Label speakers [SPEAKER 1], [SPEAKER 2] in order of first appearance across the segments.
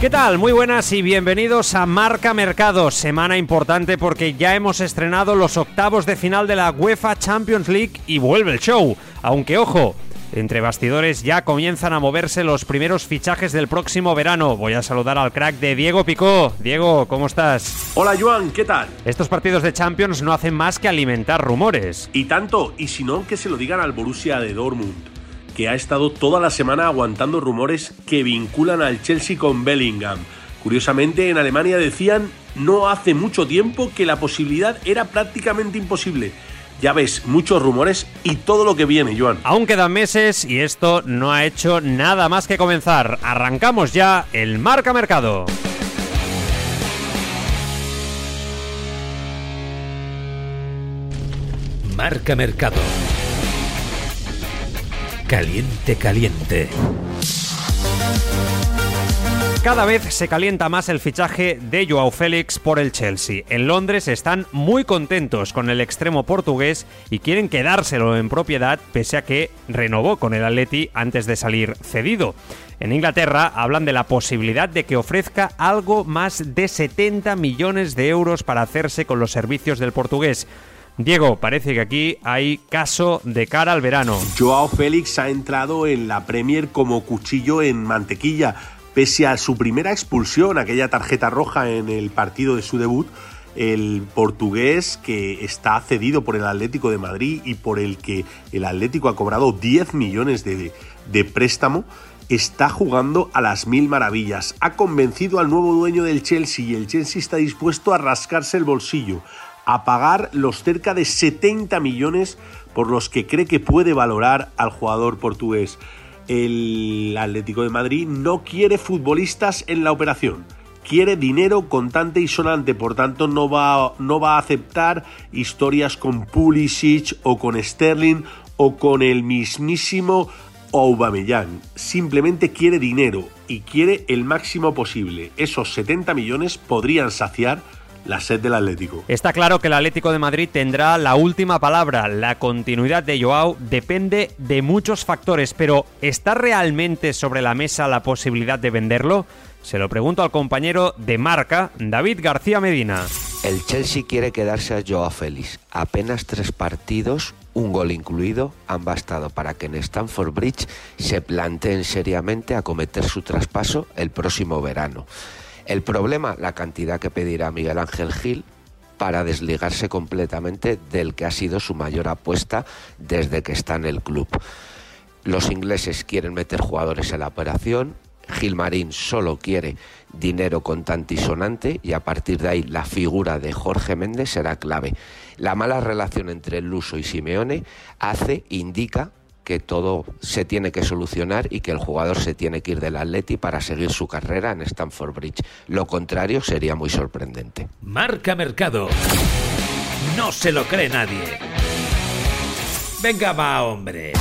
[SPEAKER 1] ¿Qué tal? Muy buenas y bienvenidos a Marca Mercado, semana importante porque ya hemos estrenado los octavos de final de la UEFA Champions League y vuelve el show. Aunque ojo, entre bastidores ya comienzan a moverse los primeros fichajes del próximo verano. Voy a saludar al crack de Diego Picó. Diego, ¿cómo estás?
[SPEAKER 2] Hola Joan, ¿qué tal?
[SPEAKER 1] Estos partidos de Champions no hacen más que alimentar rumores.
[SPEAKER 2] Y tanto, y si no, que se lo digan al Borussia de Dortmund que ha estado toda la semana aguantando rumores que vinculan al Chelsea con Bellingham. Curiosamente, en Alemania decían no hace mucho tiempo que la posibilidad era prácticamente imposible. Ya ves, muchos rumores y todo lo que viene, Joan.
[SPEAKER 1] Aún quedan meses y esto no ha hecho nada más que comenzar. Arrancamos ya el Marca Mercado.
[SPEAKER 3] Marca Mercado. Caliente, caliente.
[SPEAKER 1] Cada vez se calienta más el fichaje de Joao Félix por el Chelsea. En Londres están muy contentos con el extremo portugués y quieren quedárselo en propiedad pese a que renovó con el Atleti antes de salir cedido. En Inglaterra hablan de la posibilidad de que ofrezca algo más de 70 millones de euros para hacerse con los servicios del portugués. Diego, parece que aquí hay caso de cara al verano.
[SPEAKER 2] Joao Félix ha entrado en la Premier como cuchillo en mantequilla. Pese a su primera expulsión, aquella tarjeta roja en el partido de su debut, el portugués que está cedido por el Atlético de Madrid y por el que el Atlético ha cobrado 10 millones de, de préstamo, está jugando a las mil maravillas. Ha convencido al nuevo dueño del Chelsea y el Chelsea está dispuesto a rascarse el bolsillo, a pagar los cerca de 70 millones por los que cree que puede valorar al jugador portugués. El Atlético de Madrid no quiere futbolistas en la operación. Quiere dinero contante y sonante, por tanto no va, no va a aceptar historias con Pulisic o con Sterling o con el mismísimo Aubameyang. Simplemente quiere dinero y quiere el máximo posible. Esos 70 millones podrían saciar la sed del Atlético.
[SPEAKER 1] Está claro que el Atlético de Madrid tendrá la última palabra. La continuidad de Joao depende de muchos factores, pero ¿está realmente sobre la mesa la posibilidad de venderlo? Se lo pregunto al compañero de marca, David García Medina.
[SPEAKER 4] El Chelsea quiere quedarse a Joao Félix. Apenas tres partidos, un gol incluido, han bastado para que en Stamford Bridge se planteen seriamente acometer su traspaso el próximo verano. El problema, la cantidad que pedirá Miguel Ángel Gil para desligarse completamente del que ha sido su mayor apuesta desde que está en el club. Los ingleses quieren meter jugadores en la operación, Gilmarín solo quiere dinero contante y sonante y a partir de ahí la figura de Jorge Méndez será clave. La mala relación entre Luso y Simeone hace, indica que todo se tiene que solucionar y que el jugador se tiene que ir del Atleti para seguir su carrera en Stamford Bridge. Lo contrario sería muy sorprendente.
[SPEAKER 3] Marca Mercado. No se lo cree nadie. Venga va, hombre.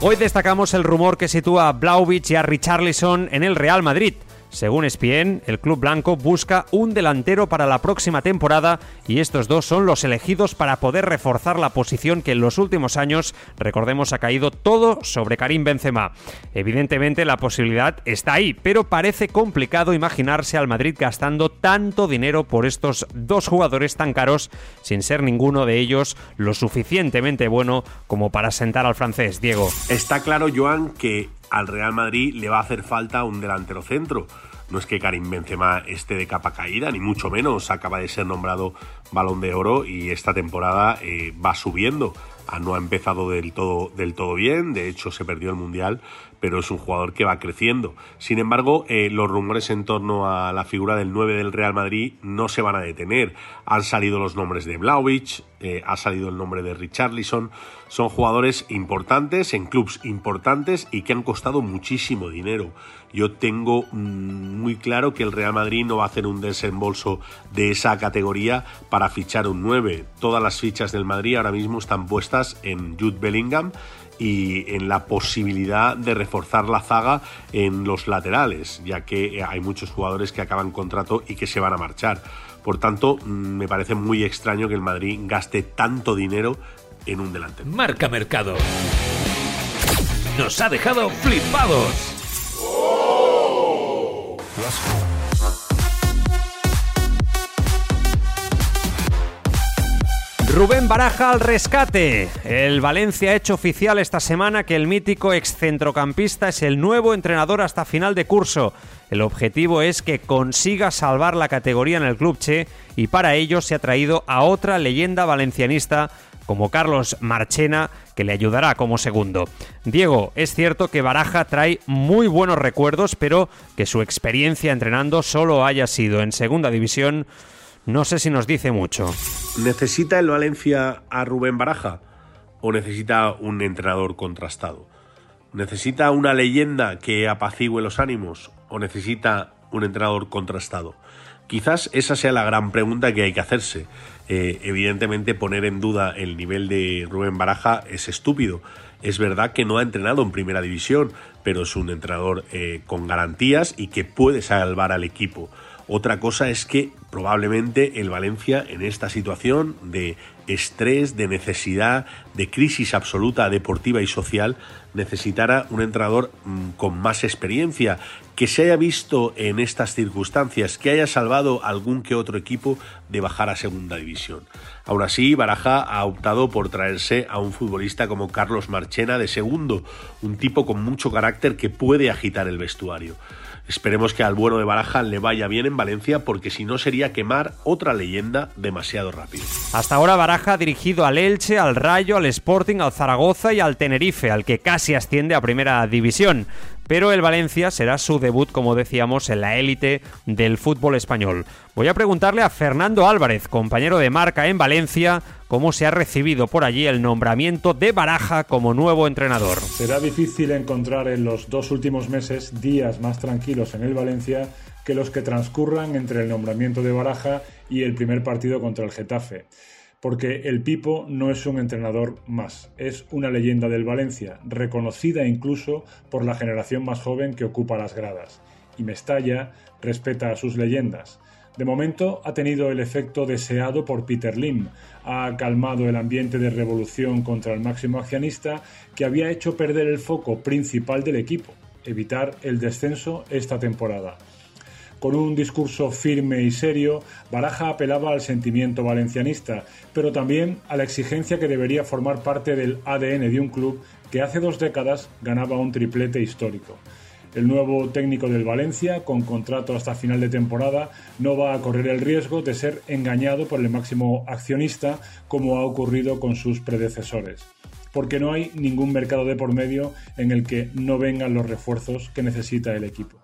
[SPEAKER 1] Hoy destacamos el rumor que sitúa a Blauvich y a Richarlison en el Real Madrid. Según ESPN, el club blanco busca un delantero para la próxima temporada y estos dos son los elegidos para poder reforzar la posición que en los últimos años, recordemos, ha caído todo sobre Karim Benzema. Evidentemente la posibilidad está ahí, pero parece complicado imaginarse al Madrid gastando tanto dinero por estos dos jugadores tan caros sin ser ninguno de ellos lo suficientemente bueno como para sentar al francés, Diego.
[SPEAKER 2] Está claro, Joan, que al Real Madrid le va a hacer falta un delantero centro. No es que Karim Benzema esté de capa caída, ni mucho menos. Acaba de ser nombrado Balón de Oro y esta temporada eh, va subiendo. Ah, no ha empezado del todo, del todo bien, de hecho se perdió el Mundial, pero es un jugador que va creciendo. Sin embargo, eh, los rumores en torno a la figura del 9 del Real Madrid no se van a detener. Han salido los nombres de Blaovic, eh, ha salido el nombre de Richarlison. Son jugadores importantes en clubes importantes y que han costado muchísimo dinero. Yo tengo mm, muy claro que el Real Madrid no va a hacer un desembolso de esa categoría para fichar un 9. Todas las fichas del Madrid ahora mismo están puestas en Jude Bellingham y en la posibilidad de reforzar la zaga en los laterales, ya que hay muchos jugadores que acaban contrato y que se van a marchar. Por tanto, mm, me parece muy extraño que el Madrid gaste tanto dinero en un delantero.
[SPEAKER 3] Marca Mercado. Nos ha dejado flipados.
[SPEAKER 1] Rubén Baraja al rescate. El Valencia ha hecho oficial esta semana que el mítico excentrocampista es el nuevo entrenador hasta final de curso. El objetivo es que consiga salvar la categoría en el club Che y para ello se ha traído a otra leyenda valencianista como Carlos Marchena, que le ayudará como segundo. Diego, es cierto que Baraja trae muy buenos recuerdos, pero que su experiencia entrenando solo haya sido en segunda división no sé si nos dice mucho.
[SPEAKER 2] ¿Necesita el Valencia a Rubén Baraja o necesita un entrenador contrastado? ¿Necesita una leyenda que apacigüe los ánimos o necesita un entrenador contrastado? Quizás esa sea la gran pregunta que hay que hacerse. Eh, evidentemente poner en duda el nivel de Rubén Baraja es estúpido. Es verdad que no ha entrenado en primera división, pero es un entrenador eh, con garantías y que puede salvar al equipo. Otra cosa es que probablemente el Valencia en esta situación de estrés, de necesidad, de crisis absoluta deportiva y social, necesitara un entrenador mm, con más experiencia, que se haya visto en estas circunstancias, que haya salvado algún que otro equipo de bajar a segunda división. Aún así, Baraja ha optado por traerse a un futbolista como Carlos Marchena de segundo, un tipo con mucho carácter que puede agitar el vestuario. Esperemos que al bueno de Baraja le vaya bien en Valencia porque si no sería quemar otra leyenda demasiado rápido.
[SPEAKER 1] Hasta ahora Baraja ha dirigido al Elche, al Rayo, al Sporting, al Zaragoza y al Tenerife, al que casi asciende a primera división pero el Valencia será su debut, como decíamos, en la élite del fútbol español. Voy a preguntarle a Fernando Álvarez, compañero de marca en Valencia, cómo se ha recibido por allí el nombramiento de Baraja como nuevo entrenador.
[SPEAKER 5] Será difícil encontrar en los dos últimos meses días más tranquilos en el Valencia que los que transcurran entre el nombramiento de Baraja y el primer partido contra el Getafe porque el Pipo no es un entrenador más, es una leyenda del Valencia, reconocida incluso por la generación más joven que ocupa las gradas. Y Mestalla respeta a sus leyendas. De momento ha tenido el efecto deseado por Peter Lim, ha calmado el ambiente de revolución contra el máximo accionista que había hecho perder el foco principal del equipo, evitar el descenso esta temporada. Con un discurso firme y serio, Baraja apelaba al sentimiento valencianista, pero también a la exigencia que debería formar parte del ADN de un club que hace dos décadas ganaba un triplete histórico. El nuevo técnico del Valencia, con contrato hasta final de temporada, no va a correr el riesgo de ser engañado por el máximo accionista como ha ocurrido con sus predecesores porque no hay ningún mercado de por medio en el que no vengan los refuerzos que necesita el equipo.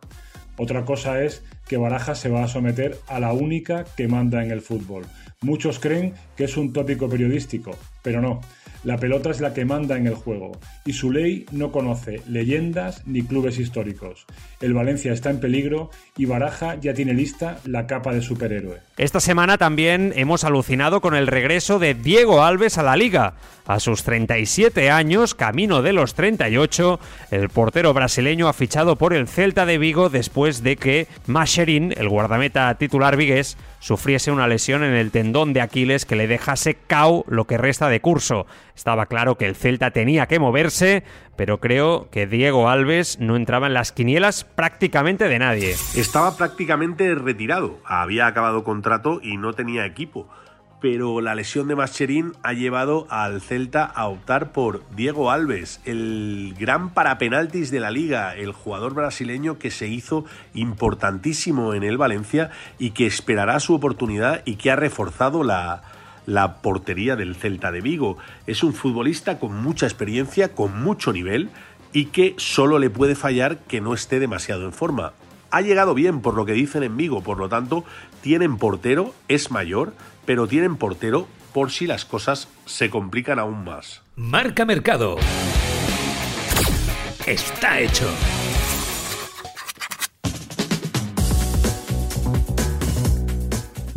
[SPEAKER 5] Otra cosa es que Baraja se va a someter a la única que manda en el fútbol. Muchos creen que es un tópico periodístico, pero no. La pelota es la que manda en el juego y su ley no conoce leyendas ni clubes históricos. El Valencia está en peligro y Baraja ya tiene lista la capa de superhéroe.
[SPEAKER 1] Esta semana también hemos alucinado con el regreso de Diego Alves a la liga. A sus 37 años, camino de los 38, el portero brasileño ha fichado por el Celta de Vigo después de que Macherin, el guardameta titular vigués, sufriese una lesión en el tendón de Aquiles que le dejase cao lo que resta de curso. Estaba claro que el Celta tenía que moverse, pero creo que Diego Alves no entraba en las quinielas prácticamente de nadie.
[SPEAKER 2] Estaba prácticamente retirado, había acabado contrato y no tenía equipo pero la lesión de Mascherín ha llevado al Celta a optar por Diego Alves, el gran parapenaltis de la liga, el jugador brasileño que se hizo importantísimo en el Valencia y que esperará su oportunidad y que ha reforzado la, la portería del Celta de Vigo. Es un futbolista con mucha experiencia, con mucho nivel y que solo le puede fallar que no esté demasiado en forma. Ha llegado bien por lo que dicen en Vigo, por lo tanto, tienen portero, es mayor, pero tienen portero por si las cosas se complican aún más.
[SPEAKER 3] Marca Mercado. Está hecho.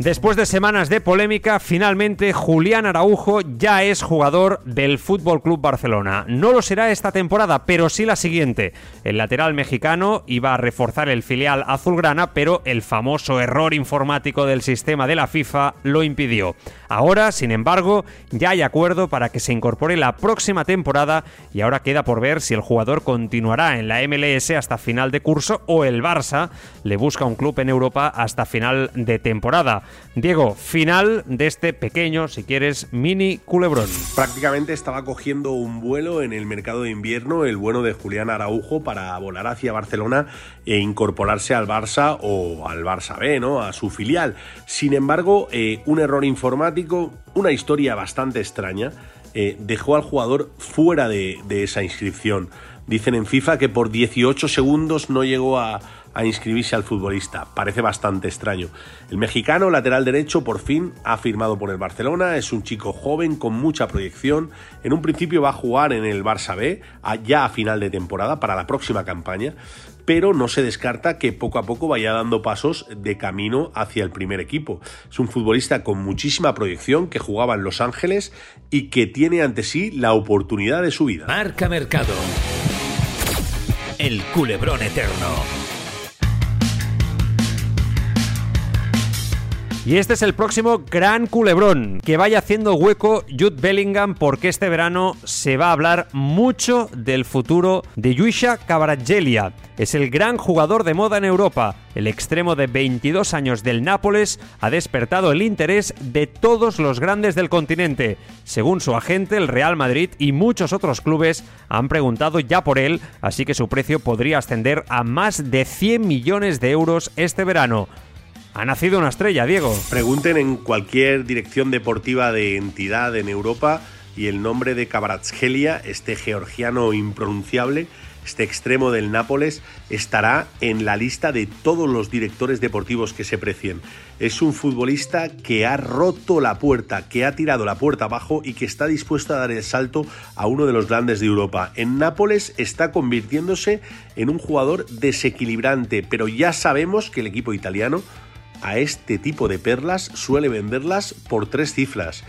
[SPEAKER 1] Después de semanas de polémica, finalmente Julián Araujo ya es jugador del Fútbol Club Barcelona. No lo será esta temporada, pero sí la siguiente. El lateral mexicano iba a reforzar el filial azulgrana, pero el famoso error informático del sistema de la FIFA lo impidió. Ahora, sin embargo, ya hay acuerdo para que se incorpore la próxima temporada y ahora queda por ver si el jugador continuará en la MLS hasta final de curso o el Barça le busca un club en Europa hasta final de temporada. Diego, final de este pequeño, si quieres, mini culebrón.
[SPEAKER 2] Prácticamente estaba cogiendo un vuelo en el mercado de invierno, el bueno de Julián Araujo, para volar hacia Barcelona e incorporarse al Barça o al Barça B, ¿no? A su filial. Sin embargo, eh, un error informático, una historia bastante extraña, eh, dejó al jugador fuera de, de esa inscripción. Dicen en FIFA que por 18 segundos no llegó a a inscribirse al futbolista. Parece bastante extraño. El mexicano, lateral derecho, por fin ha firmado por el Barcelona. Es un chico joven con mucha proyección. En un principio va a jugar en el Barça B, ya a final de temporada, para la próxima campaña. Pero no se descarta que poco a poco vaya dando pasos de camino hacia el primer equipo. Es un futbolista con muchísima proyección que jugaba en Los Ángeles y que tiene ante sí la oportunidad de su vida.
[SPEAKER 3] Marca Mercado. El culebrón eterno.
[SPEAKER 1] Y este es el próximo gran culebrón. Que vaya haciendo hueco Jude Bellingham porque este verano se va a hablar mucho del futuro de Yuisha Kvaratskhelia. Es el gran jugador de moda en Europa. El extremo de 22 años del Nápoles ha despertado el interés de todos los grandes del continente. Según su agente, el Real Madrid y muchos otros clubes han preguntado ya por él, así que su precio podría ascender a más de 100 millones de euros este verano. Ha nacido una estrella, Diego.
[SPEAKER 2] Pregunten en cualquier dirección deportiva de entidad en Europa y el nombre de Kvaratskhelia, este georgiano impronunciable, este extremo del Nápoles, estará en la lista de todos los directores deportivos que se precien. Es un futbolista que ha roto la puerta, que ha tirado la puerta abajo y que está dispuesto a dar el salto a uno de los grandes de Europa. En Nápoles está convirtiéndose en un jugador desequilibrante, pero ya sabemos que el equipo italiano a este tipo de perlas suele venderlas por tres cifras.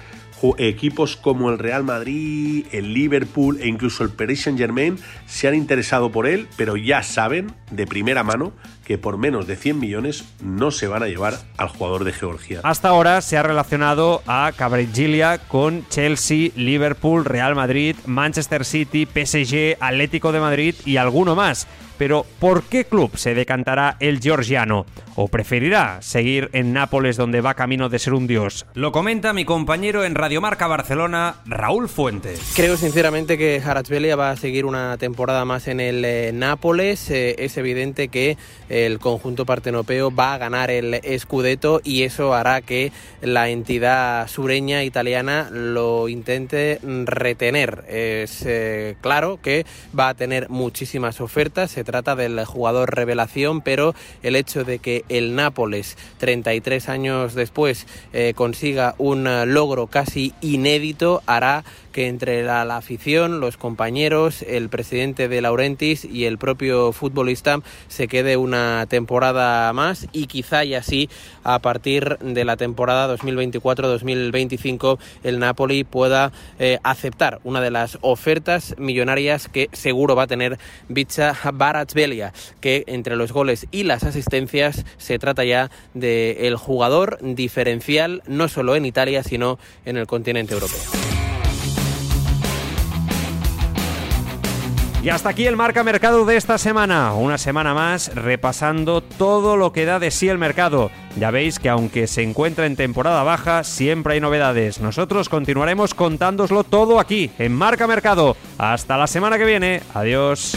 [SPEAKER 2] Equipos como el Real Madrid, el Liverpool e incluso el Paris Saint Germain se han interesado por él, pero ya saben de primera mano que por menos de 100 millones no se van a llevar al jugador de Georgia.
[SPEAKER 1] Hasta ahora se ha relacionado a Gilia con Chelsea, Liverpool, Real Madrid, Manchester City, PSG, Atlético de Madrid y alguno más. Pero ¿por qué club se decantará el georgiano? ¿O preferirá seguir en Nápoles donde va camino de ser un dios? Lo comenta mi compañero en Radiomarca Barcelona, Raúl Fuentes.
[SPEAKER 6] Creo sinceramente que Haratsvelia va a seguir una temporada más en el eh, Nápoles. Eh, evidente que el conjunto partenopeo va a ganar el Scudetto y eso hará que la entidad sureña italiana lo intente retener. Es eh, claro que va a tener muchísimas ofertas, se trata del jugador revelación, pero el hecho de que el Nápoles, 33 años después, eh, consiga un logro casi inédito hará que entre la, afición, los compañeros, el presidente de Laurentis y el propio futbolista se quede una temporada más y quizá y así a partir de la temporada 2024-2025 el Napoli pueda eh, aceptar una de las ofertas millonarias que seguro va a tener Bicha Baratsvelia, que entre los goles y las asistencias se trata ya del el jugador diferencial no solo en Italia sino en el continente europeo.
[SPEAKER 1] Y hasta aquí el marca mercado de esta semana. Una semana más repasando todo lo que da de sí el mercado. Ya veis que aunque se encuentra en temporada baja, siempre hay novedades. Nosotros continuaremos contándoslo todo aquí, en Marca Mercado. Hasta la semana que viene. Adiós.